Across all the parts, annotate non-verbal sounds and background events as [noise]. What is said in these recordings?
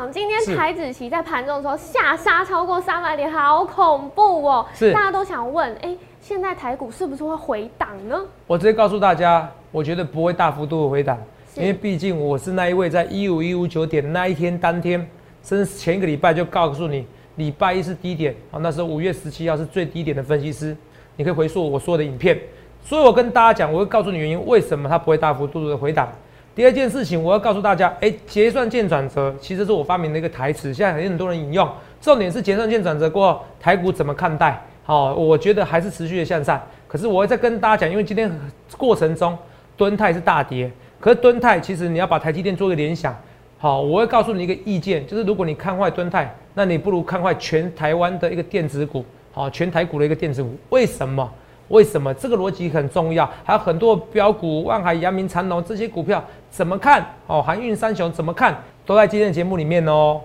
长，今天是台子期在盘中的时候下杀超过三百点，好恐怖哦！是大家都想问，哎、现在台股是不是会回档呢？我直接告诉大家，我觉得不会大幅度的回档，因为毕竟我是那一位在一五一五九点那一天当天，甚至前一个礼拜就告诉你，礼拜一是低点，啊，那时候五月十七号是最低点的分析师，你可以回溯我说的影片。所以我跟大家讲，我会告诉你原因，为什么它不会大幅度的回档。第二件事情，我要告诉大家，哎、结算见转折，其实是我发明的一个台词，现在很多人引用。重点是结算见转折过后，台股怎么看待？好、我觉得还是持续的向上。可是我会再跟大家讲，因为今天过程中敦泰是大跌，可是敦泰其实你要把台积电做个联想。好，我会告诉你一个意见，就是如果你看坏敦泰，那你不如看坏全台湾的一个电子股，好，全台股的一个电子股。为什么？为什么？这个逻辑很重要，还有很多标股，万海、阳明、长隆这些股票怎么看？哦，航运三雄怎么看？都在今天的节目里面哦。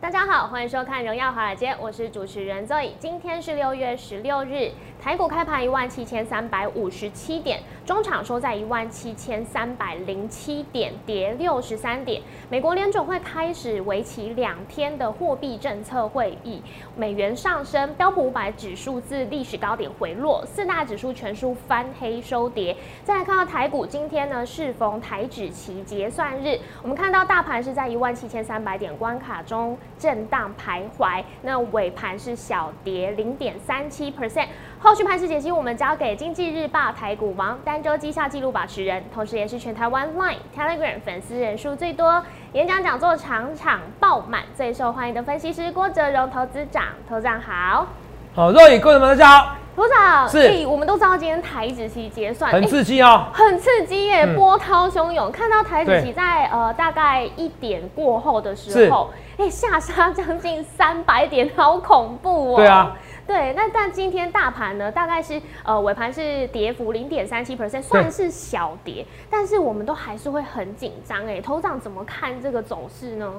大家好，欢迎收看《荣耀华尔街》，我是主持人 Zoe。今天是六月十六日，台股开盘一万七千三百五十七点，中场收在一万七千三百零七点，跌六十三点。美国联准会开始为期两天的货币政策会议，美元上升，标普五百指数自历史高点回落，四大指数全数翻黑收跌。再来看到台股，今天呢适逢台指期结算日，我们看到大盘是在一万七千三百点关卡中震荡徘徊，那尾盘是小跌零点三七 percent。后续盘势解析，我们交给经济日报台股王单周绩效纪录保持人，同时也是全台湾 Line、Telegram 粉丝人数最多、演讲讲座场场爆满、最受欢迎的分析师郭哲荣投资长。投资长好，好，若雨，各位们大家好，投资长，是诶我们都知道今天台指期结算，很刺激哦。很刺激耶，嗯波涛汹涌。看到台指期在呃大概一点过后的时候，哎、下杀将近三百点，好恐怖哦。对啊，对，那但今天大盘呢，大概是呃尾盘是跌幅零点三七 percent，算是小跌，但是我们都还是会很紧张哎。头长怎么看这个走势呢？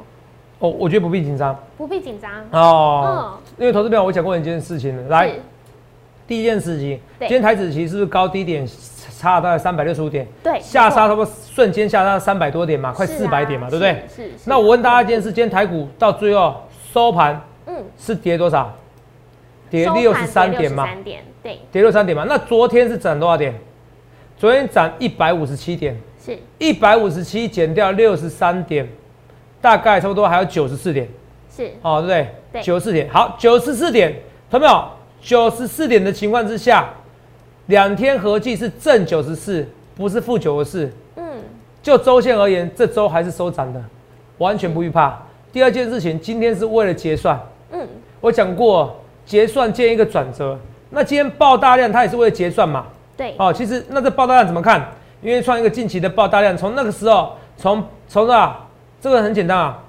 哦，我觉得不必紧张不必紧张。哦，嗯因为投资朋友我讲过一件事情了，来，第一件事情，今天台子期是不是高低点差了大概三百六十五点？对，下杀没差不多瞬间下杀三百多点嘛，快四百点嘛，对不对？？是是是。那我问大家一件事，今天台股到最后收盘嗯，是跌多少？跌六十三点嘛，63点，对，跌六三点嘛。那昨天是涨多少点？昨天涨一百五十七点，是一百五十七减掉六十三点，大概差不多还有九十四点。是，哦，对不对？对九十四点，好，九十四点，看到没有？九十四点的情况之下，两天合计是正九十四，不是负九十四。嗯，就周线而言，这周还是收涨的，完全不预怕。第二件事情，今天是为了结算，嗯，我讲过，结算见一个转折。那今天爆大量，它也是为了结算嘛。对，哦，其实那这爆大量怎么看？因为创一个近期的爆大量，从那个时候，从从啊，这个很简单啊，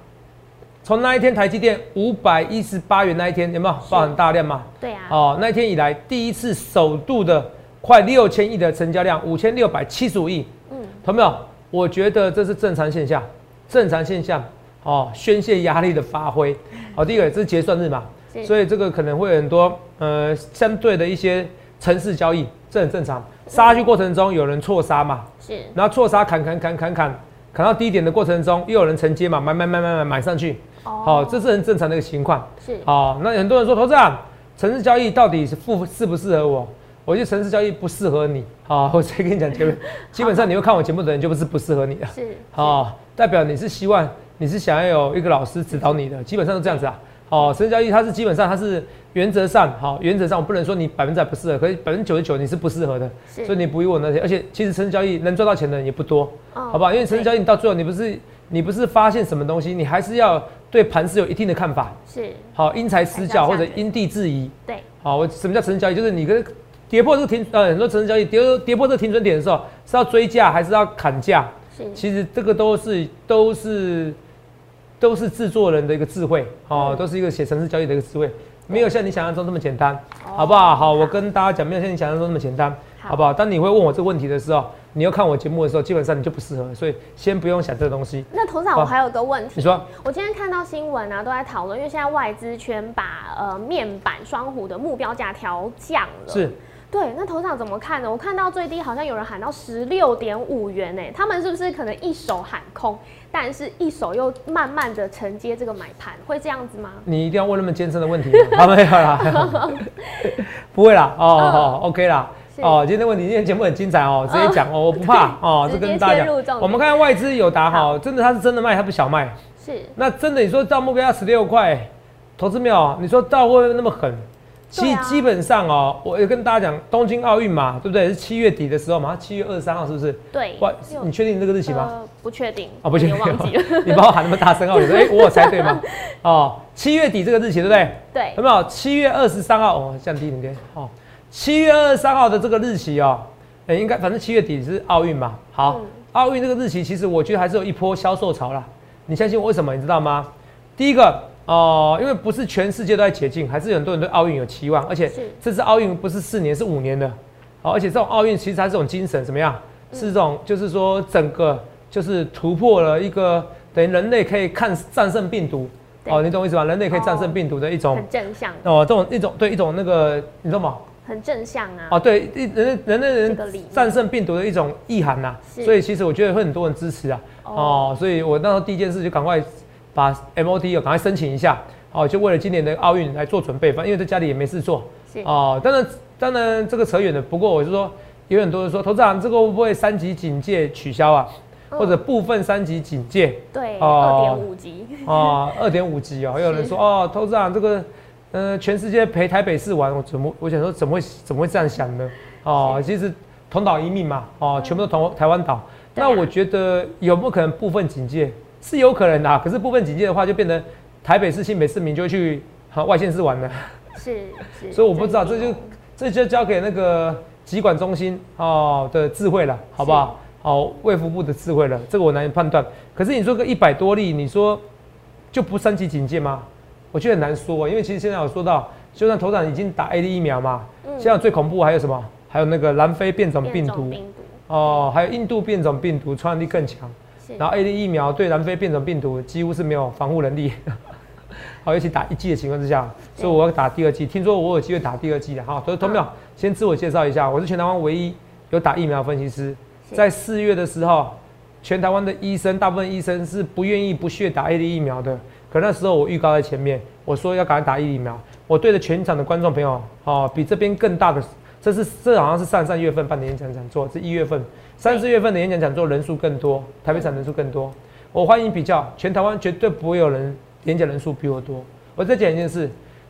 从那一天台积电五百一十八元那一天有没有爆很大量嘛？对啊，哦，那一天以来第一次首度的快六千亿的成交量，五千六百七十五亿，嗯，同没有？我觉得这是正常现象，正常现象哦，宣泄压力的发挥。好、第一个这是结算日嘛，是所以这个可能会有很多呃相对的一些城市交易，这很正常。杀去过程中有人错杀嘛，是，然后错杀砍砍砍砍砍，砍到低点的过程中又有人承接嘛，买买买买买买上去，哦好、这是很正常的一个情况。是，好、那很多人说，投资啊，城市交易到底是适适不适合我？我觉得城市交易不适合你。好、[laughs] 我直接跟你讲结论，[laughs] 基本上你会看我节目的人就不是不适合你的。是，好、代表你是希望你是想要有一个老师指导你的，基本上是这样子啊。好、城市交易它是基本上它是原则上，好、原则上我不能说你百分之百不适合，可是百分之九十九你是不适合的，所以你不用我那些，而且其实成交易能赚到钱的人也不多，哦好不好？因为成交易你到最后你不是你不是发现什么东西，你还是要对盘是有一定的看法。是，好，因材施教或者因地制宜。对，好，我什么叫成交易？就是你跟跌破这个停呃很多成交易跌跌破这个停损点的时候，是要追价还是要砍价？是，其实这个都是都是都是制作人的一个智慧哦，嗯都是一个写城市交易的一个智慧，没有像你想象中这么简单，哦好不好？好，我跟大家讲，没有像你想象中那么简单。好好不好？当你会问我这个问题的时候，你要看我节目的时候，基本上你就不适合，所以先不用想这个东西。那头长，好我还有个问题。你说，我今天看到新闻啊，都在讨论，因为现在外资圈把呃面板双虎的目标价调降了。是。对，那头场怎么看呢？我看到最低好像有人喊到十六点五元呢，他们是不是可能一手喊空，但是一手又慢慢的承接这个买盘，会这样子吗？你一定要问那么艰深的问题吗？好，[laughs] 没有啦，[laughs] 不会啦，哦哦，OK 啦。哦，今天的问题，今天节目很精彩哦，直接讲哦，我不怕 [laughs] 哦，直接这跟大家。我们看看外资有答哈，真的他是真的卖，他不小卖。是，那真的你说到目标要十六块，投资没有？你说到会不会那么狠？其对啊基本上哦，我也跟大家讲，东京奥运嘛，对不对？是七月底的时候嘛，七月二十三号是不是？对。哇，你确定这个日期吗？呃，不确定。哦，不确定，忘记了。[laughs] 你把我喊那么大声哦，你说 [laughs] 哎，我有猜对吗？哦，七月底这个日期对不对？对有，没有？七月二十三号哦，降低一点点哦。七月二十三号的这个日期哦，哎，应该反正七月底是奥运嘛。好嗯，奥运这个日期其实我觉得还是有一波销售潮啦。你相信我为什么？你知道吗？第一个哦、因为不是全世界都在解禁，还是有很多人对奥运有期望，而且是这次奥运不是四年，是五年的。好，而且这种奥运其实它这种精神怎么样？是这种，就是说整个就是突破了一个等于人类可以看战胜病毒。哦，你懂我意思吧？人类可以战胜病毒的一种很正向，哦，这种一种对一种那个你知道吗？很正向啊。哦，对，一人人类人战胜病毒的一种意涵呐、是所以其实我觉得会很多人支持啊。哦哦，所以我那时候第一件事就赶快把 MOT 有赶快申请一下，哦，就为了今年的奥运来做准备，反正因为在家里也没事做。哦，当然当然这个扯远了，不过我是说，有很多人说，投资长这个会不会三级警戒取消啊？嗯或者部分三级警戒？对，哦二点五级。哦，二点五级哦，还有人说哦，投资长这个，呃，全世界陪台北市玩，我怎么我想说怎么会怎么会这样想呢？哦，其实同岛一命嘛，哦，全部都同台湾岛。啊那我觉得有没有可能部分警戒是有可能的啊、可是部分警戒的话，就变成台北市、新北市民就会去啊外县市玩了。是是。[laughs] 所以我不知道，这就这就交给那个疾管中心哦的智慧了，好不好？好，卫福部的智慧了，这个我难以判断。可是你说个一百多例，你说就不三级警戒吗？我觉得很难说，因为其实现在有说到，就算头长已经打 A D 疫苗嘛，嗯现在最恐怖还有什么？还有那个南非变种病毒变种病毒哦，还有印度变种病毒传染力更强。是然后 A D 疫苗对南非变种病毒几乎是没有防护能力。[laughs] 好，尤其打一剂的情况之下，所以我要打第二剂。听说我有机会打第二剂的，好，投投票先自我介绍一下，我是全台湾唯一有打疫苗的分析师。在四月的时候，全台湾的医生，大部分医生是不愿意不屑打 A D 疫苗的。可那时候我预告在前面，我说要赶快打 D 疫苗。我对着全场的观众朋友，哦，比这边更大的，这是这好像是上上月份办的演讲讲座，是一月份，三四月份的演讲讲座人数更多，台北场人数更多。我欢迎比较，全台湾绝对不会有人演讲人数比我多。我再讲一件事，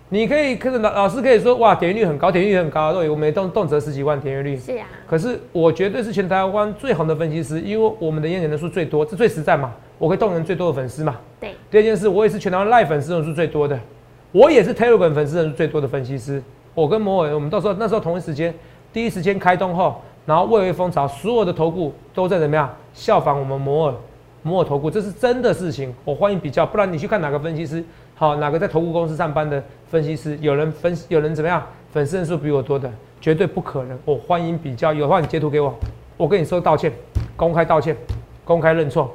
你可以，可是老老师可以说，哇，点阅率很高，点阅率很高，对，我们动动辄十几万点阅率。是啊，可是我绝对是全台湾最红的分析师，因为我们的演讲人数最多，这最实在嘛，我可以动员最多的粉丝嘛。对，第二件事，我也是全台湾 Live 粉丝人数最多的，我也是 Telegram 粉丝人数最多的分析师。我跟摩尔，我们到时候那时候同一时间，第一时间开通后，然后蔚为风潮，所有的投顾都在怎么样效仿我们摩尔，摩尔投顾，这是真的事情。我欢迎比较，不然你去看哪个分析师，好，哪个在投顾公司上班的分析师，有人分有人怎么样，粉丝人数比我多的，绝对不可能。我欢迎比较，有的话你截图给我，我跟你说道歉，公开道歉，公开认错，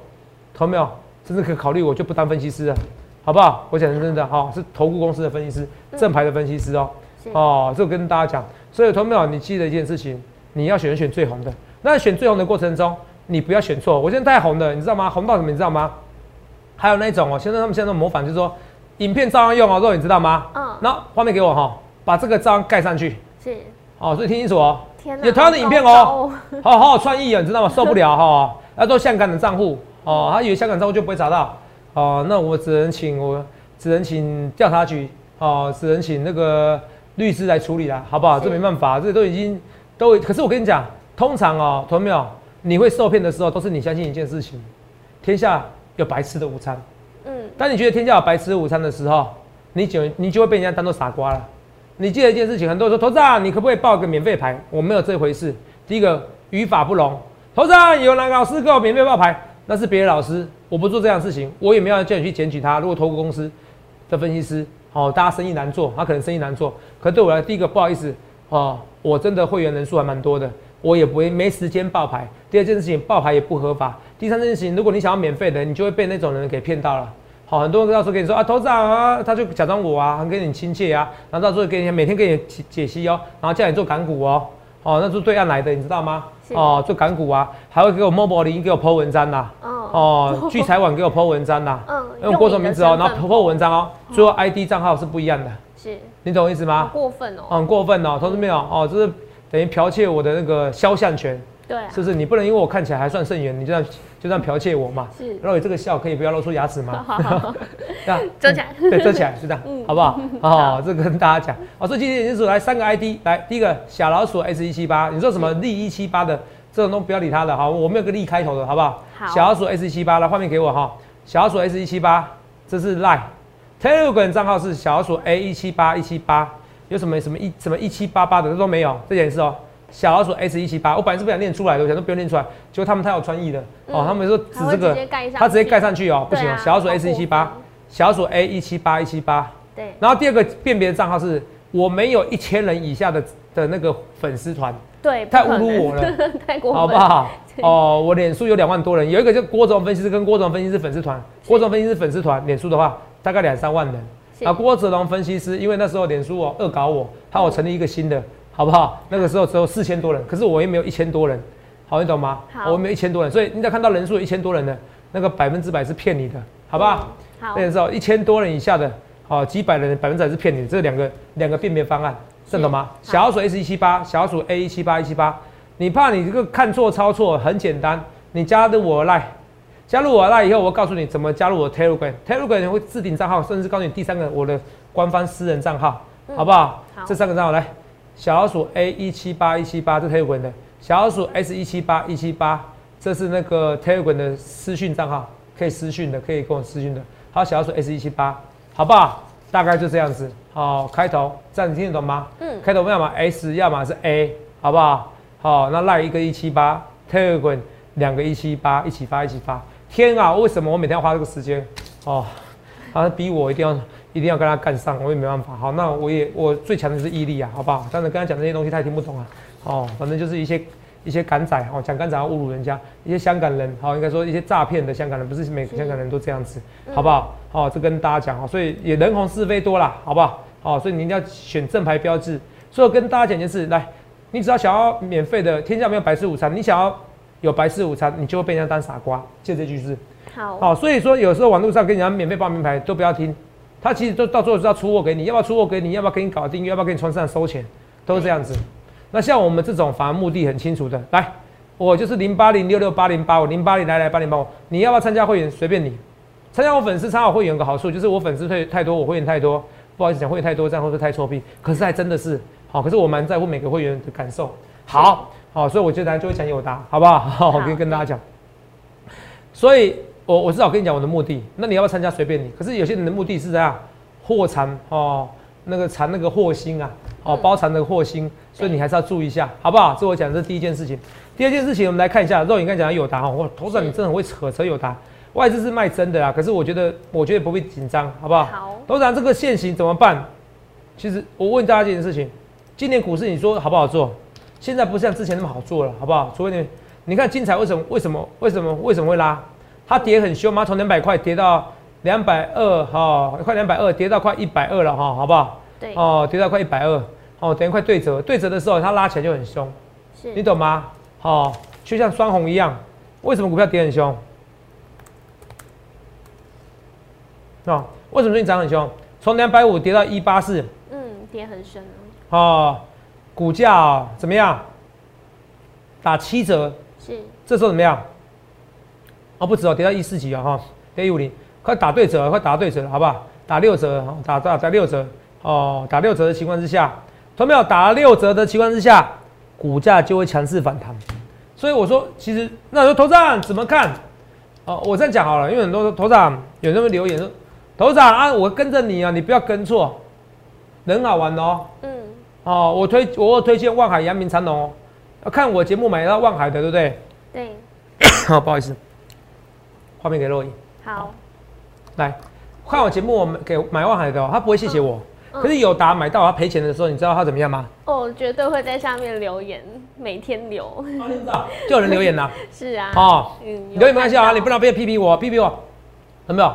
投没有？甚至可以考虑，我就不当分析师了，好不好？我讲的真的哈、是投顾公司的分析师，正牌的分析师哦。是哦，这个跟大家讲，所以投没有？你记得一件事情，你要选选最红的。那选最红的过程中，你不要选错。我现在太红了，你知道吗？红到什么？你知道吗？还有那种哦，现在他们现在都模仿，就是说影片照样用哦，肉你知道吗？嗯，那画面给我哈、把这个照样盖上去。是。哦，所以听清楚哦。有同样的影片好哦高好好有创意啊，你知道吗？受不了哈，要做香港的账户哦，他以为香港账户就不会查到哦，那我只能请我只能请调查局哦，只能请那个律师来处理啦，好不好？是这没办法，这都已经都，可是我跟你讲，通常哦，同没有？你会受骗的时候，都是你相信一件事情，天下有白吃的午餐。嗯，当你觉得天下有白吃的午餐的时候，你就你就会被人家当做傻瓜了。你记得一件事情，很多人说投资啊，你可不可以报个免费牌？我没有这回事。第一个语法不容，投资啊，有哪个老师给我免费报牌？那是别的老师，我不做这样的事情，我也没有叫你去检举他。如果投顾公司的分析师，哦，大家生意难做，他可能生意难做，可对我来，第一个不好意思，哦，我真的会员人数还蛮多的，我也不会没时间爆牌。第二件事情，爆牌也不合法。第三件事情，如果你想要免费的，你就会被那种人给骗到了。好，很多人到时候跟你说啊，头长啊，他就假装我啊，很跟你亲切啊，然后到时候给你每天给你解解析哦，然后叫你做港股哦，哦，那是对岸来的，你知道吗？哦，做港股啊，还会给我摸摸零，给我 po 文章呐，哦，[laughs] 聚财网给我 po 文章呐，嗯，用郭总名字哦，然后 po 文章哦，最后 ID 账号是不一样的，是，你懂我意思吗？过分哦，很过分哦，同志们哦，哦，这是等于剽窃我的那个肖像权。对，是不是？你不能因为我看起来还算甚远，你就这样就这样剽窃我嘛？是，然后你这个笑可以不要露出牙齿吗？这样 [laughs] 遮起来，对，遮起来是这样，好不好？[laughs] 好，这跟大家讲，哦，这今天就是来三个 ID，来第一个小老鼠 S 一七八，你说什么利一七八的这种都不要理他了，好，我们有个利开头的，好不好？好，小老鼠 S 一七八，来画面给我哈，小老鼠 S 一七八，这是 Line，Telegram 账号是小老鼠 A 一七八一七八，有什么什么一什么一七八八的这都没有，这件事哦。小老鼠 S 一七八，我本来是不想念出来的，我想说不用念出来，结果他们太有创意了。哦，他们说指这个，他直接盖上去哦，不行，小老鼠 S 一七八，小老鼠 A 一七八一七八，对，然后第二个辨别的账号是我没有一千人以下的的那个粉丝团，对，太侮辱我了，[laughs] 太过好不好？[laughs] 哦，我脸书有两万多人，有一个叫郭总分析师跟郭总分析师粉丝团，郭总分析师粉丝团脸书的话大概两三万人，啊，郭子龙分析师因为那时候脸书哦恶搞我，他我成立一个新的。好不好？那个时候只有四千多人，可是我也没有一千多人，好，你懂吗？好，我没有一千多人，所以你只要看到人数有一千多人的，那个百分之百是骗你的，好不好？好，那时候一千多人以下的，好，几百人百分之百是骗你的，这两个两个辨别方案，认懂吗？小鼠 S 一七八，小鼠 A 一七八一七八，你怕你这个看错操作，很简单，你加入我来，加入我来以后，我告诉你怎么加入我 Telegram，Telegram 会置顶账号，甚至告诉你第三个我的官方私人账号，好不好？好，这三个账号来。小老鼠 A 一七八一七八，这 Telegram 的；小老鼠 S 一七八一七八，这是那个 Telegram 的私讯账号，可以私讯的，可以跟我私讯的。好，小老鼠 S 一七八，好不好？大概就这样子。好，开头这样你听得懂吗？嗯。开头要么 S，要么是 A，好不好？好，那赖一个一七八，Telegram 两个一七八，一起发一起发。天啊，为什么我每天要花这个时间？哦，好像逼我一定要。一定要跟他干上，我也没办法。好，那我也我最强的是毅力啊，好不好？但是跟他讲这些东西，他也听不懂啊。哦，反正就是一些一些港仔哦，讲港仔要侮辱人家，一些香港人，好，应该说一些诈骗的香港人，不是每个香港人都这样子，好不好？哦，这跟大家讲哦，所以也人红是非多啦，好不好？好，所以你一定要选正牌标志。所以我跟大家讲件事，来，你只要想要免费的，天下没有白吃午餐，你想要有白吃午餐，你就会被人家当傻瓜。借这句是好，好，所以说有时候网络上跟人家免费报名牌都不要听。他其实都到最后是要出货给你，要不要出货给你？要不要给你搞定？要不要给你床上收钱？都是这样子。那像我们这种反而目的很清楚的，来，我就是零八零六六八零八五零八零来来八零八五，你要不要参加会员？随便你。参加我粉丝参加会员有个好处，就是我粉丝太太多，我会员太多，不好意思讲会员太多，这样会不会太臭屁？可是还真的是好，可是我蛮在乎每个会员的感受。好，好，所以我觉得就会讲有答，好不好？好，我可以跟大家讲。所以。我我至少跟你讲我的目的，那你要不要参加随便你。可是有些人的目的是这样，货藏哦，那个藏那个货星啊，哦包藏那个货星，所以你还是要注意一下，好不好？这我讲这是第一件事情。第二件事情，我们来看一下肉眼刚讲的友达哈，我头上你真的很会扯扯友达，外资是卖真的啊，可是我觉得我觉得不必紧张，好不好？好。头长这个现行怎么办？其实我问大家一件事情，今年股市你说好不好做？现在不像之前那么好做了，好不好？除非你你看精彩为什么为什么为什么为什么会拉？它跌很凶吗？从两百块跌到两百二，哈，快两百二，跌到快一百二了，哈，好不好？对。哦，跌到快一百二，哦，等于快对折，对折的时候它拉起来就很凶，是你懂吗？好，就像双红一样，为什么股票跌很凶？哦，为什么最近涨很凶？从两百五跌到一八四，嗯，跌很深哦，股价怎么样？打七折，是，这时候怎么样？哦，不止哦，跌到一四级啊，哈，跌一五零，快打对折，快打对折，好不好？打六折，打打打六折，哦，打六折的情况之下，同没有打六折的情况之下，股价就会强势反弹。所以我说，其实那说头长怎么看？哦，我这样讲好了，因为很多头长有人会留言说，头长啊，我跟着你啊，你不要跟错，很好玩哦。嗯。哦，我推我推荐望海、阳明、长隆看我节目买到望海的，对不对？对。好，[coughs] 不好意思。画面给洛伊。好，来看我节目，我们给买万海的，他不会谢谢我，可是有达买到他赔钱的时候，你知道他怎么样吗？哦，绝对会在下面留言，每天留。就有人留言呐。[laughs] 是啊。哦，留言没关系啊，你不能别批评我，批评我，有没有？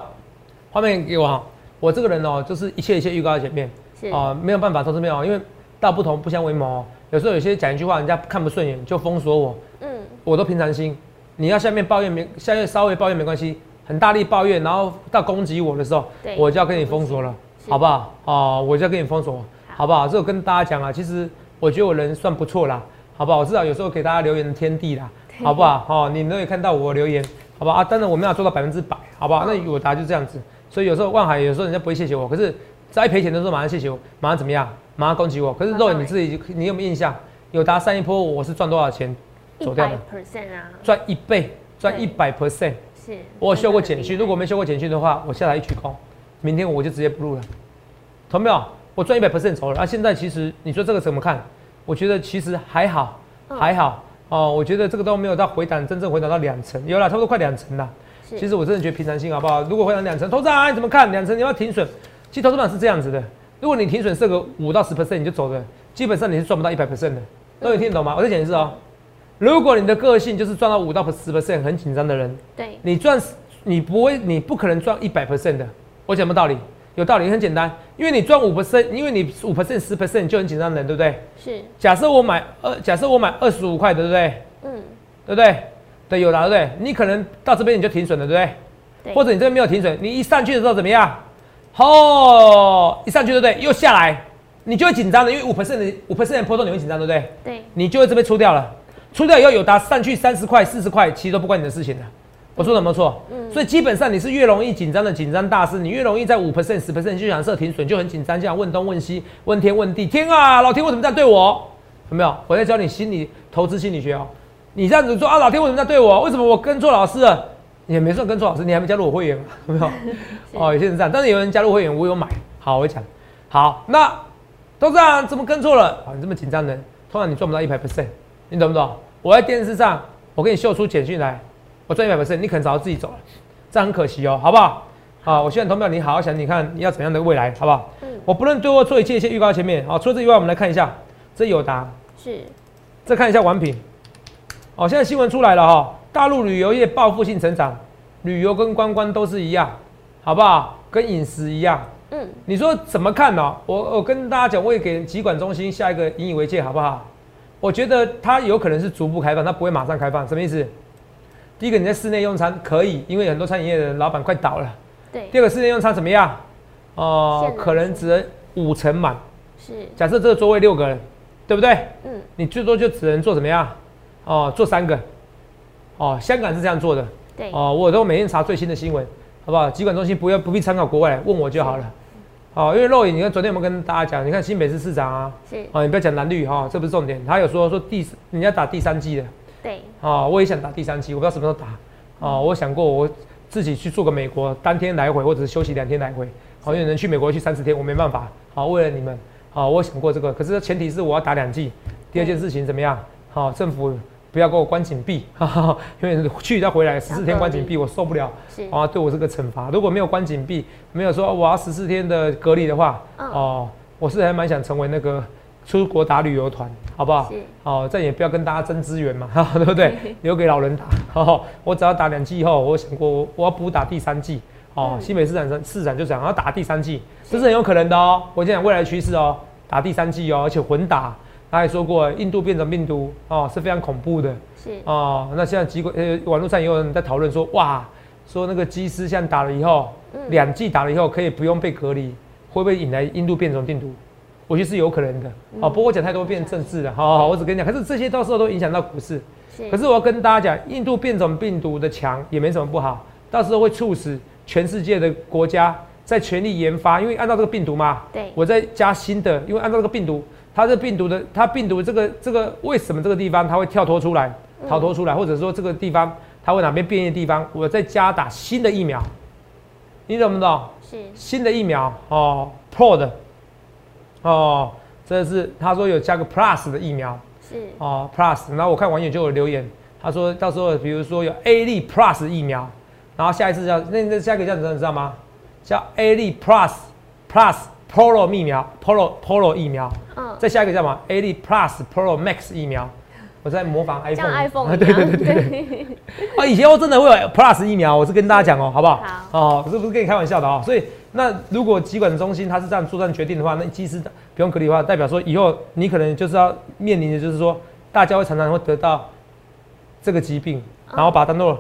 画面给我哈。我这个人哦，就是一切一切预告在前面。是啊，没有办法，都是没有，因为道不同不相为谋。有时候有些讲一句话，人家看不顺眼就封锁我。嗯。我都平常心。你要下面抱怨没，下面稍微抱怨没关系，很大力抱怨，然后到攻击我的时候，我就要跟你封锁了，好不好？哦，我就要跟你封锁，好不好？这我跟大家讲啊，其实我觉得我人算不错啦，好不好？我至少有时候给大家留言的天地啦，好不好？哦，你们都可以看到我留言，好不好？啊，当然我没有做到百分之百，好不好？那有答就这样子，所以有时候万海有时候人家不会谢谢我，可是在赔钱的时候马上谢谢我，马上怎么样？马上攻击我。可是肉你自己，你有没有印象？有达上一波我是赚多少钱？走掉的 percent 啊，赚一倍，赚一百 percent。是，我修过简讯，如果没修过简讯的话，我下来一鞠躬，明天我就直接不录了。同没有？我赚一百 percent 走了。啊，现在其实你说这个怎么看？我觉得其实还好，还好哦。我觉得这个都没有到回档，真正回档到两成，有了差不多快两成了。其实我真的觉得平常心好不好？如果回档两成，投资啊你怎么看？两成你要停损。其实投资板是这样子的，如果你停损设个五到十 percent 你就走了，基本上你是赚不到一百 percent 的。都有听懂吗？我再讲一次哦。如果你的个性就是赚到五到十 percent 很紧张的人，对，你赚你不会，你不可能赚一百 percent 的。我讲什么道理？有道理，很简单，因为你赚五 percent，因为你五 percent 十 percent 就很紧张的人，对不对？是。假设我买二，假设我买二十五块，对不对？嗯。对不对？对，有了，对不对？你可能到这边你就停损了，对不对？对。或者你这边没有停损，你一上去的时候怎么样？哦，一上去对不对？又下来，你就会紧张的，因为五 percent 的五 percent 的波动你会紧张，对不对？对。你就会这边出掉了。出掉以后有达上去三十块、四十块，其实都不关你的事情的。我说的没错？嗯。所以基本上你是越容易紧张的紧张大师，你越容易在五 percent、十 percent 就想设停损，就很紧张，这样问东问西、问天问地。天啊，老天为什么这样对我？有没有？我在教你心理投资心理学哦。你这样子说啊，老天为什么在对我？为什么我跟错老师了？你也没算跟错老师，你还没加入我会员 [laughs] 有没有？[laughs] 哦，有些人这样，但是有人加入会员，我有买。好，我讲。好，那都这样，怎么跟错了？啊，你这么紧张的，通常你赚不到一百 percent，你懂不懂？我在电视上，我给你秀出简讯来，我赚一百 percent，你可能早就自己走了，这很可惜哦，好不好？好，我希望投票你好好想，你看你要怎样的未来，好不好？嗯。我不论对或错，一切一切预告前面。好，除了这以外，我们来看一下，这有答是。再看一下完品。哦，现在新闻出来了哈，大陆旅游业报复性成长，旅游跟观光都是一样，好不好？跟饮食一样。嗯。你说怎么看呢？我我跟大家讲，我也给疾管中心下一个引以为戒，好不好？我觉得它有可能是逐步开放，它不会马上开放。什么意思？第一个，你在室内用餐可以，因为很多餐饮业的老板快倒了。对。第二个，室内用餐怎么样？哦，可能只能五成满。是。假设这个座位六个人，对不对？嗯。你最多就只能做怎么样？哦，做三个。哦，香港是这样做的。对。哦，我都每天查最新的新闻，好不好？疾管中心不要不必参考国外，问我就好了。哦，因为肉眼，你看昨天我们跟大家讲，你看新北市市长啊，是。哦，你不要讲蓝绿哈，这不是重点，他有说说第人家打第三季的，对，哦，我也想打第三季，我不知道什么时候打，哦，我想过我自己去做个美国，当天来回或者是休息两天来回，好，有人去美国去三十天，我没办法，好，为了你们，好，我想过这个，可是前提是我要打两季，第二件事情怎么样？好，政府。不要给我关紧闭，[laughs] 因为去再回来十四天关紧闭，我受不了。啊，对我是个惩罚。如果没有关紧闭，没有说我要十四天的隔离的话，哦，我是还蛮想成为那个出国打旅游团，好不好？哦，再也不要跟大家争资源嘛，[laughs] 对不对？[laughs] 留给老人打。我只要打两剂以后，我想过我要补打第三剂。哦，新北市长市长就讲要打第三季，这是很有可能的哦。我讲未来趋势哦，打第三季哦，而且混打。他还说过，印度变种病毒哦是非常恐怖的，是哦。那现在机构呃网络上也有人在讨论说，哇，说那个机师像打了以后，两剂打了以后可以不用被隔离，会不会引来印度变种病毒？我觉得是有可能的。哦，不过讲太多变政治了，好好，我只跟你讲，可是这些到时候都影响到股市。可是我要跟大家讲，印度变种病毒的强也没什么不好，到时候会促使全世界的国家在全力研发，因为按照这个病毒嘛，对，我在加新的，因为按照这个病毒。它这病毒的，它病毒这个这个为什么这个地方它会跳脱出来，逃脱出来，或者说这个地方它会哪边变异的地方，我再加打新的疫苗，你懂不懂？是。新的疫苗哦，Pro 的。哦，这是他说有加个 Plus 的疫苗，是。哦 Plus，然后我看网友就有留言，他说到时候比如说有 A 粒 Plus 疫苗，然后下一次叫那那下一个叫什么你知道吗？叫 A 粒 Plus Plus Polo 疫苗，Polo Polo 疫苗，嗯，再下一个叫什么？AD Plus Pro Max 疫苗。我在模仿 iPhone，像 iPhone 对对对对对。啊，以前我真的会有 Plus 疫苗，我是跟大家讲哦，好不好？好。哦，这不是跟你开玩笑的哦。所以那如果疾管中心他是这样做这样决定的话，那其实不用隔离的话，代表说以后你可能就是要面临的就是说，大家会常常会得到这个疾病，然后把它当做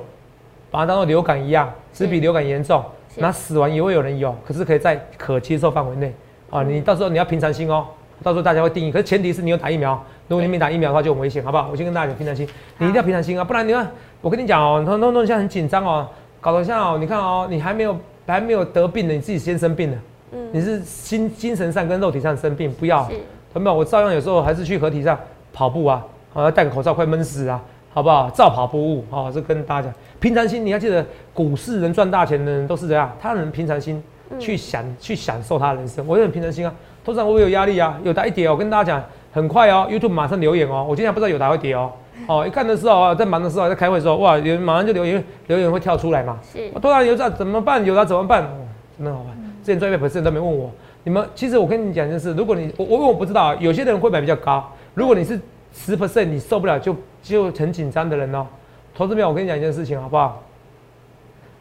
把它当做流感一样，只比流感严重，那死亡也会有人有，可是可以在可接受范围内啊。你到时候你要平常心哦，到时候大家会定义，可是前提是你有打疫苗。如果你没打疫苗的话，就很危险，好不好？我先跟大家讲平常心，你一定要平常心啊，不然你看，我跟你讲哦，弄弄弄现在很紧张哦，搞得像哦，你看哦，你还没有还没有得病呢，你自己先生病了，嗯，你是心精神上跟肉体上生病，不要，同没有？我照样有时候还是去合体上跑步啊，好要戴个口罩，快闷死啊，好不好？照跑不误，好，这跟大家讲，平常心，你要记得，股市能赚大钱的人都是这样，他能平常心去享去享受他人生，我也很平常心啊，通常我有压力啊，有打一跌，我跟大家讲。很快哦，YouTube 马上留言哦。我今天不知道有打会跌哦。哦，一看的时候啊，在忙的时候，在开会的时候，哇，有人马上就留言，留言会跳出来嘛。是。突然有在怎么办？有他怎么办？真的好玩。之前专业粉丝都没问我。你们其实我跟你讲就是，如果你我我我不知道，有些人会买比较高。如果你是十 percent，你受不了就就很紧张的人哦。投资票，我跟你讲一件事情好不好？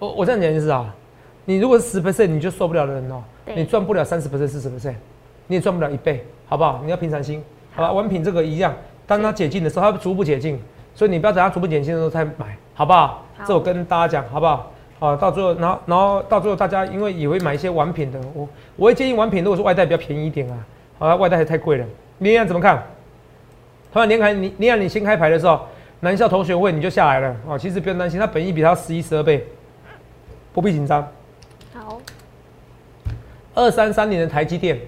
我我这样讲就是啊，你如果是十 percent，你就受不了的人哦。你赚不了三十 percent、四十 percent，你也赚不了一倍，好不好？你要平常心。好吧，玩品这个一样，当它解禁的时候，它逐步解禁，所以你不要等它逐步解禁的时候再买，好不好？这我跟大家讲，好不好？好，到最后，然后然后到最后，大家因为也会买一些玩品的，我我会建议玩品，如果是外带比较便宜一点啊，好，外带还太贵了。你安怎么看？他说连开你你安你新开牌的时候，南校同学会你就下来了。哦，其实不用担心，它本益比它十一十二倍，不必紧张。好，二三三年的台积电，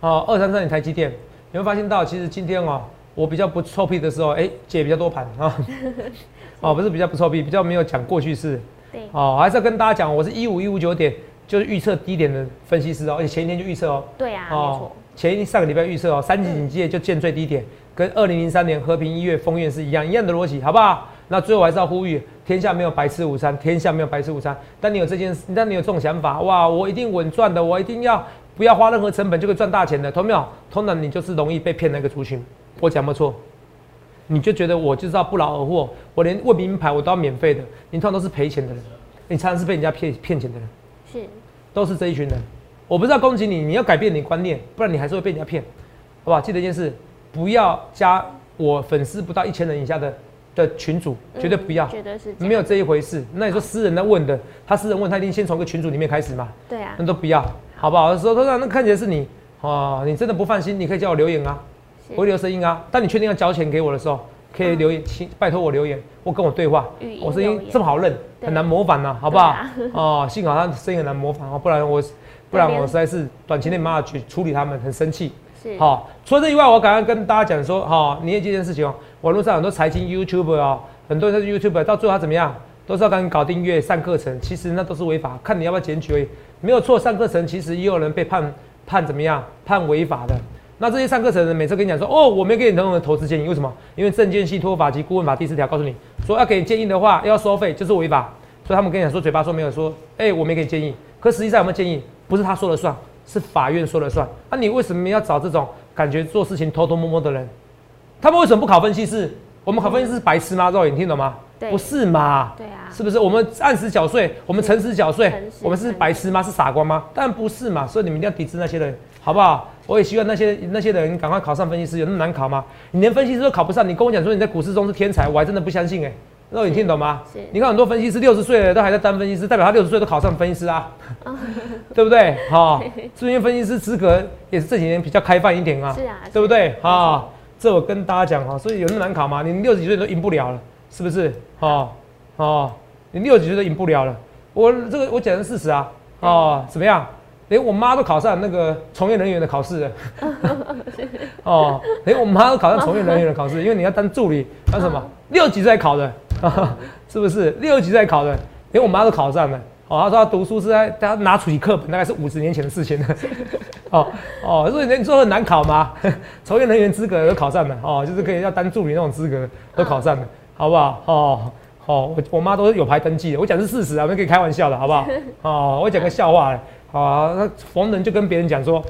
哦，二三三年台积电。你会发现到，其实今天哦，我比较不臭屁的时候，哎，解比较多盘啊，[laughs] 哦，不是比较不臭屁，比较没有讲过去式，对，哦，还是要跟大家讲，我是一五一五九点，就是预测低点的分析师哦，而且前一天就预测哦，对啊，没错，前一上个礼拜预测哦，三级警戒就见最低点，跟二零零三年和平一月封院是一样一样的逻辑，好不好？那最后还是要呼吁，天下没有白吃午餐，天下没有白吃午餐，但你有这件事，但你有这种想法，哇，我一定稳赚的，我一定要。不要花任何成本就可以赚大钱的，同没有？通常你就是容易被骗那个族群。我讲没错，你就觉得我就是要不劳而获，我连问名牌我都要免费的，你通常都是赔钱的人，你常常是被人家骗骗钱的人，是，都是这一群人。我不是要攻击你，你要改变你观念，不然你还是会被人家骗，好不好？记得一件事，不要加我粉丝不到一千人以下的的群主，绝对不要，绝对是没有这一回事。那你说私人在问的，他私人问他一定先从个群主里面开始嘛？对啊，那都不要。好不好？说头上那看起来是你哦，你真的不放心，你可以叫我留言啊，我会留声音啊。但你确定要交钱给我的时候，可以留言，请拜托我留言，或跟我对话。我声音这么好认，很难模仿呢，好不好？哦，幸好他声音很难模仿哦，不然我不然我实在是短期内没办法去处理他们，很生气。好，除了这以外，我刚刚跟大家讲说，哈，你也这件事情哦，网络上很多财经 YouTuber 啊，很多人是 YouTuber，到最后他怎么样？都是要赶紧搞订阅、上课程，其实那都是违法，看你要不要检举而已。没有错，上课程其实也有人被判判怎么样？判违法的。那这些上课程的人每次跟你讲说，哦，我没给你任何投资建议，为什么？因为证券信托法及顾问法第四条告诉你说，要给你建议的话要收费，就是违法。所以他们跟你讲说，嘴巴说没有说，哎，我没给你建议，可实际上有没有建议？不是他说了算，是法院说了算。那你为什么要找这种感觉做事情偷偷摸摸的人？他们为什么不考分析师？我们考分析师是白痴吗？肉眼听懂吗？不是嘛？对啊，是不是？我们按时缴税，我们诚实缴税，我们是白痴吗？是傻瓜吗？当然不是嘛！所以你们一定要抵制那些人，好不好？我也希望那些那些人赶快考上分析师，有那么难考吗？你连分析师都考不上，你跟我讲说你在股市中是天才，我还真的不相信哎。肉眼听懂吗？你看很多分析师六十岁了都还在当分析师，代表他六十岁都考上分析师啊，[laughs] 对不对？哈，是因为分析师资格也是这几年比较开放一点啊，是啊，对不对？哈，这我跟大家讲哈，所以有那么难考吗？你六十几岁都赢不了了。是不是？哦哦，你六十几岁都赢不了了。我这个我讲的是事实啊。哦，怎么样？连我妈都考上那个从业人员的考试了。[laughs] 哦，连我妈都考上从业人员的考试，因为你要当助理，当什么？六级在考的，[laughs] 是不是？六级在考的，连我妈都考上了。哦，她说他读书是在他拿出课本，大概是五十年前的事情了。[laughs] 哦哦，所以你说很难考吗？[laughs] 从业人员资格都考上了。哦，就是可以要当助理那种资格都考上了。好不好？哦，哦，我我妈都是有牌登记的。我讲是事实啊，没可以开玩笑的，好不好？哦，我讲个笑话，好啊。那逢人就跟别人讲说，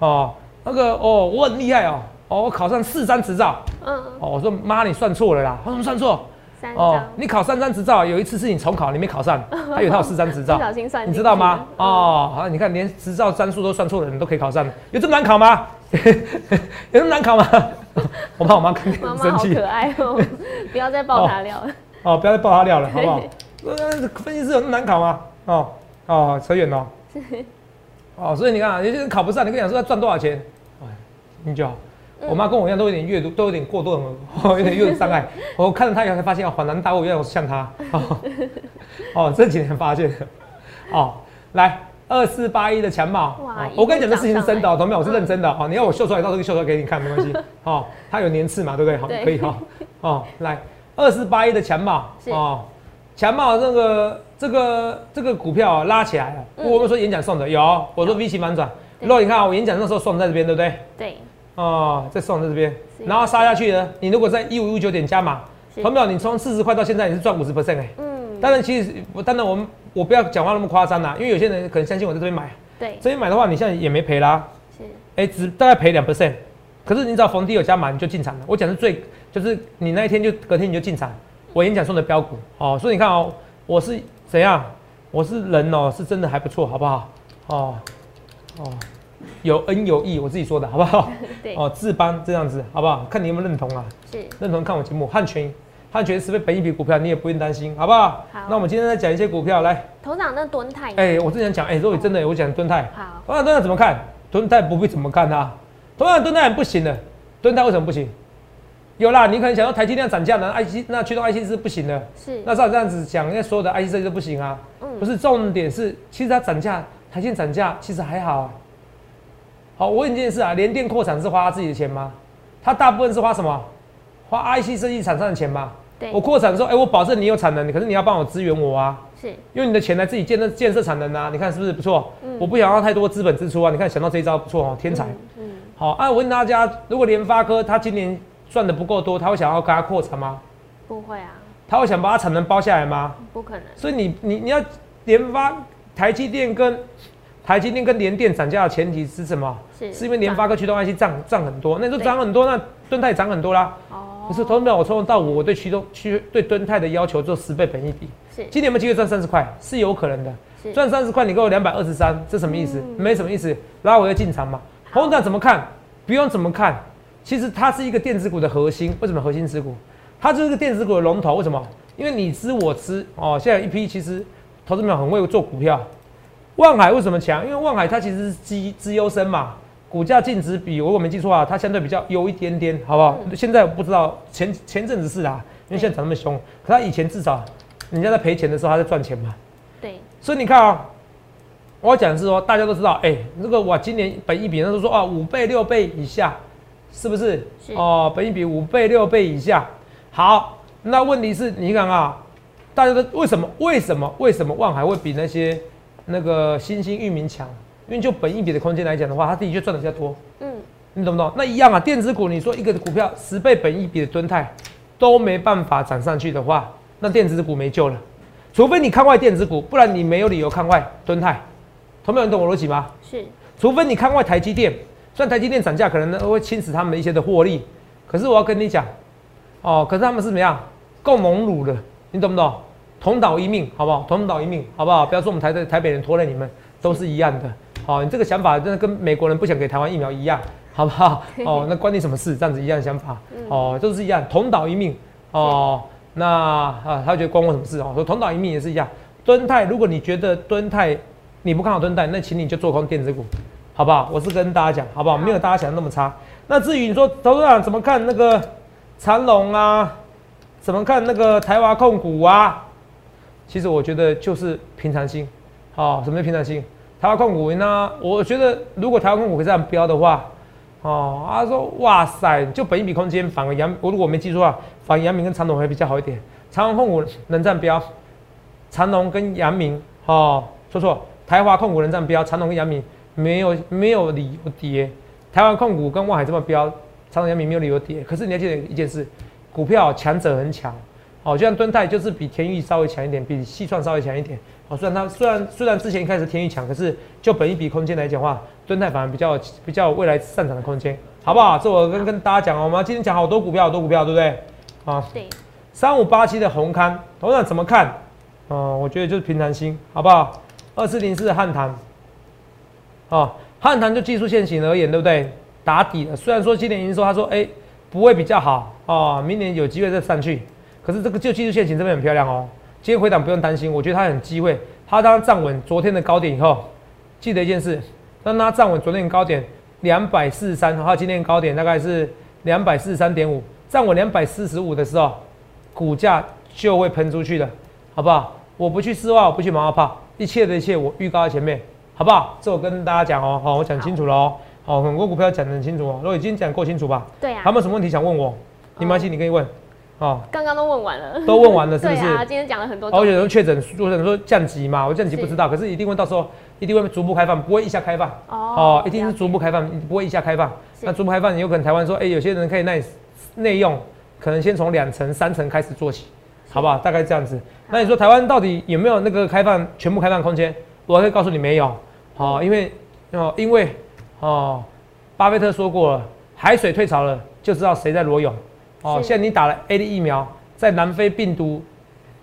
哦，那个哦，我很厉害哦，哦，我考上四张执照，嗯，哦，我说妈，你算错了啦，他说算错，三哦，，你考三张执照，有一次是你重考，你没考上，他以为他有四张执照不，小心算你知道吗哦，好，你看连执照张数都算错了，你都可以考上，有这么难考吗？[laughs] 有这么难考吗？[laughs] 我怕我妈看见妈很生气妈好可爱哦，[laughs] 不要再爆他料了。哦，不要再爆他料了，好不好？呃，分析师有那么难考吗？哦哦，扯远了哦。哦，所以你看啊，有些人考不上，你跟他讲说要赚多少钱，哎，你就好。我妈跟我一样，都有点阅读，都有点过度，哦，[laughs] 有点阅读障碍。[laughs] 我看了她以后才发现，哦，恍然大悟，原来我像她。[laughs] 哦，哦，这几年发现的。哦，来二四八一的强茂，哇一路哦我跟你讲这事情是真的同没有？我是认真的哦。你要我秀出来，到时候秀出来给你看，没关系。哦，它有年次嘛，对不对？好，可以哈。哦，来二四八一的强茂，是哦，强茂这个这个这个股票啊拉起来了。嗯我们说演讲送的有，我说 V 型反转。对如果你看啊我演讲那时候送在这边，对不对？对，哦，再送在这边，然后杀下去呢，你如果在一五一九点加码，是同没有？你从四十块到现在你是赚五十 percent 哎。嗯，当然，其实我当然我们我不要讲话那么夸张啦，因为有些人可能相信我在这边买，对，这边买的话，你现在也没赔啦，是，哎、只大概赔两 percent。可是你只要逢低有加码，你就进场了。我讲是最，就是你那一天就隔天你就进场。我演讲送的标股哦，所以你看哦，我是怎样？我是人哦，是真的还不错，好不好？哦哦，有恩有义，我自己说的好不好？[laughs] 对，哦，志邦这样子好不好？看你有没有认同啊？是，认同看我节目，汉权，汉权十倍本一笔股票，你也不用担心，好不好？好那我们今天再讲一些股票来。头长那蹲泰，哎、我之前讲，哎、如果真的，我讲蹲泰，好，同样敦泰怎么看？蹲泰不必怎么看啊？同样蹲泰不行的，蹲泰为什么不行？有啦，你可能想到台积电涨价呢，IC 那驱动 IC 是不行的。是，那照这样子讲，那所有的 IC 设计都不行啊。嗯不是重点是，其实它涨价，台积电涨价其实还好啊。好，我问你一件事啊，联电扩产是花他自己的钱吗？他大部分是花什么？花 IC 设计厂商的钱吗？对我，扩产的时候，哎、我保证你有产能，可是你要帮我支援我啊，是，用你的钱来自己建设建设产能啊，你看是不是不错？嗯我不想要太多资本支出啊，你看想到这一招不错哦，天才。嗯，好啊，我问大家，如果联发科它今年赚的不够多，他会想要跟它扩产吗？不会啊，他会想把它产能包下来吗？不可能，所以你你你要联发台积电跟台积电跟联电涨价的前提是什么？是，是因为联发科驱动 IC 涨涨很多，那你说涨很多，那敦泰涨很多啦。哦，可是投资表我从头到尾，我对驱动驱对敦泰的要求做十倍本一比，是，今年有没有机会赚三十块？是有可能的。是，赚三十块，你给我两百二十三，这什么意思？嗯没什么意思，然后我要进场嘛。红展怎么看？不用怎么看，其实它是一个电子股的核心。为什么核心持股？它就是个电子股的龙头。为什么？因为你知我知哦。现在有一批其实投资者很会做股票。万海为什么强？因为万海它其实是绩资优生嘛，股价净值比我如果没记错啊，它相对比较优一点点，好不好？现在我不知道前前阵子是啊，因为现在涨那么凶，可它以前至少人家在赔钱的时候，它在赚钱嘛。对，所以你看啊，我要讲的是说，大家都知道，哎、这个我，今年本一比那都说啊，五倍六倍以下，是不是？是哦，本一比五倍六倍以下。好，那问题是你看啊，大家都为什么为什么为什么万海会比那些那个新兴域名强？因为就本一比的空间来讲的话，它的确赚的比较多。嗯，你懂不懂？那一样啊，电子股，你说一个股票十倍本一比的吨泰都没办法涨上去的话，那电子股没救了。除非你看外电子股，不然你没有理由看外吨泰。同没有人懂我逻辑吗？是，除非你看外台积电，虽然台积电涨价可能呢会侵蚀他们一些的获利，可是我要跟你讲，哦，可是他们是怎么样？共荣辱的，你懂不懂？同岛一命，好不好？同岛一命，好不好？不要说我们台的台北人拖累你们，都是一样的。好、你这个想法真的跟美国人不想给台湾疫苗一样，好不好？[laughs] 哦，那关你什么事？这样子一样的想法，哦，都是一样，同岛一命。哦，那啊，他觉得关我什么事哦？说同岛一命也是一样。敦泰，如果你觉得敦泰你不看好敦泰，那请你就做空电子股，好不好？我是跟大家讲，好不好？没有大家想的那么差。那至于你说投资长怎么看那个长隆啊，怎么看那个台华控股啊？其实我觉得就是平常心。哦，什么叫平常心？台湾控股呢？我觉得如果台湾控股可以这样标的话，哦，他说哇塞，就本一笔空间反而阳，我如果没记错啊，反而阳明跟长隆会比较好一点。长隆控股能占标，长隆跟阳明哦，说错，台华控股能占标，长隆跟阳明没有没有理由跌。台湾控股跟万海这么标，长隆、阳明没有理由跌。可是你要记得一件事，股票强者很强。哦，就像敦泰就是比天域稍微强一点，比细创稍微强一点。哦，虽然它虽然虽然之前一开始天域强，可是就本一比空间来讲的话，敦泰反而比较比较有未来上涨的空间，好不好？这我跟跟大家讲哦，我们今天讲好多股票，好多股票，对不对？啊，对，三五八七的红刊，董事长怎么看？哦、我觉得就是平常心，好不好？二四零四的汉唐，哦，汉唐就技术线型而言，对不对？打底了。虽然说今年营收他说，哎、不会比较好哦，明年有机会再上去。可是这个就技术线型这边很漂亮哦。今天回档不用担心，我觉得它很机会。它当它站稳昨天的高点以后，记得一件事，当它站稳昨天的高点两百四十三，它今天的高点大概是两百四十三点五，站稳两百四十五的时候，股价就会喷出去的，好不好？我不去丝袜，我不去马后炮，一切的一切我预告在前面，好不好？这我跟大家讲哦，好，我讲清楚了哦，好，很多股票讲得很清楚哦，我已经讲够清楚吧？对啊还有，没有什么问题想问我？你没关系，你可以问，哦，刚刚都问完了，都问完了是不是？对啊，今天讲了很多而且有人确诊，有人说降级嘛，我降级不知道，可是一定会到时候一定会逐步开放，不会一下开放。哦哦，一定是逐步开放，不会一下开放。那逐步开放，有可能台湾说，哎、有些人可以内内用，可能先从两层、三层开始做起，好不好？大概这样子。那你说台湾到底有没有那个开放全部开放空间？我可以告诉你没有。哦，因为哦，因为哦，巴菲特说过了，海水退潮了，就知道谁在裸泳。哦，是现在你打了 A D 疫苗，在南非病毒，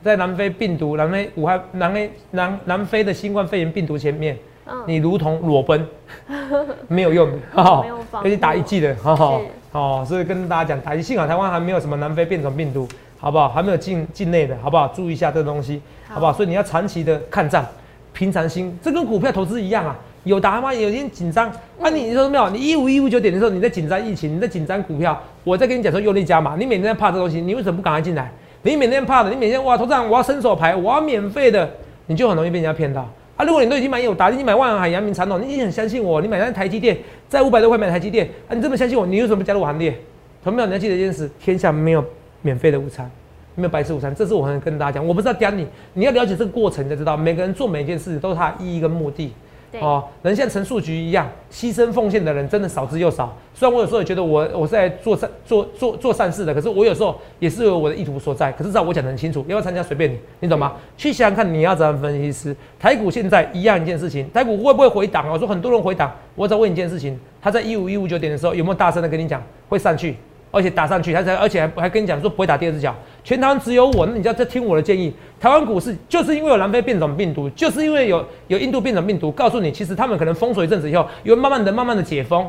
在南非病毒、南非武汉、南非南南非的新冠肺炎病毒前面，嗯，你如同裸奔，[laughs] 没有用的，哈没有防尤其打一剂的，哈哈，哦，所以跟大家讲，打一，幸好台湾还没有什么南非变种病毒，好不好？还没有境境内的，好不好？注意一下这个东西，好好不好？所以你要长期的看涨，平常心，这跟股票投资一样啊。有答吗？有点紧张啊！你你说没有？你一五一五九点的时候，你在紧张疫情，你在紧张股票，我在跟你讲说用力加码，你每天在怕这东西，你为什么不赶快进来？你每天怕的，你每天哇，头上我要伸手牌，我要免费的，你就很容易被人家骗到啊！如果你都已经买友达，你买万海、阳明、长统，你已经很相信我，你买那台积电，在五百多块买台积电啊，你这么相信我，你为什么不加入我行列？同没有？你要记得一件事：天下没有免费的午餐，没有白吃午餐。这是我很跟大家讲，我不是要刁你，你要了解这个过程，你才知道每个人做每件事都是他的意义跟目的。对，哦，人像陈树菊一样牺牲奉献的人，真的少之又少。虽然我有时候也觉得我我是在做善做做做善事的，可是我有时候也是有我的意图所在。可是，照我讲得很清楚，要不要参加随便你，你懂吗？去想想看，你要怎样分析师？台股现在一样一件事情，台股会不会回档啊？我说很多人回档，我只要问你一件事情，他在一五一五九点的时候有没有大声的跟你讲会上去？而且打上去，他才而且还还跟你讲说不会打第二只脚，全台湾只有我，那你就要再听我的建议。台湾股市就是因为有南非变种病毒，就是因为有有印度变种病毒，告诉你其实他们可能封锁一阵子以后，有慢慢的、慢慢的解封。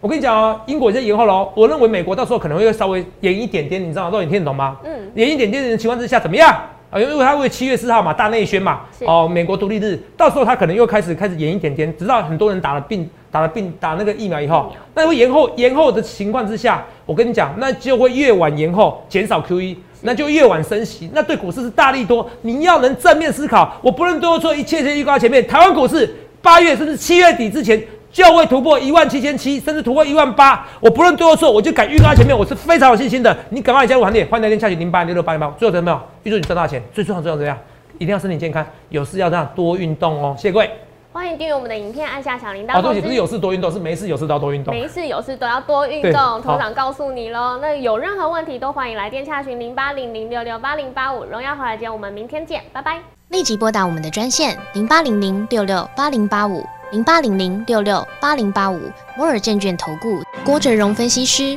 我跟你讲哦，英国已经延后了哦，我认为美国到时候可能会稍微延一点点，你知道吗？都你听得懂吗？嗯，延一点点的情况之下怎么样？啊，因为他为七月四号嘛，大内宣嘛，哦，美国独立日，到时候他可能又开始开始延一点点，直到很多人打了病打了病打那个疫苗以后，那会延后延后的情况之下，我跟你讲，那就会越晚延后，减少 QE，那就越晚升息，那对股市是大利多。你要能正面思考，我不论多做一切切预告前面，台湾股市八月甚至七月底之前。就会突破一万七千七，甚至突破一万八。我不论对或错，我就敢预告在前面，我是非常有信心的。你赶快加入行列，欢迎来电下去零八六六八零八。最后怎么样？预祝你赚大钱，最重要最重要怎样？一定要身体健康，有事要这样多运动哦。谢谢各位。欢迎订阅我们的影片，按下小铃铛。哦，对不起，不是有事多运动，是没事有事都要多运动。没事有事都要多运对动，好头长告诉你喽。那有任何问题都欢迎来电洽询零八零零六六八零八五。荣耀华尔街，我们明天见，拜拜。立即拨打我们的专线零八零零六六八零八五零八零零六六八零八五摩尔证券投顾郭哲荣分析师。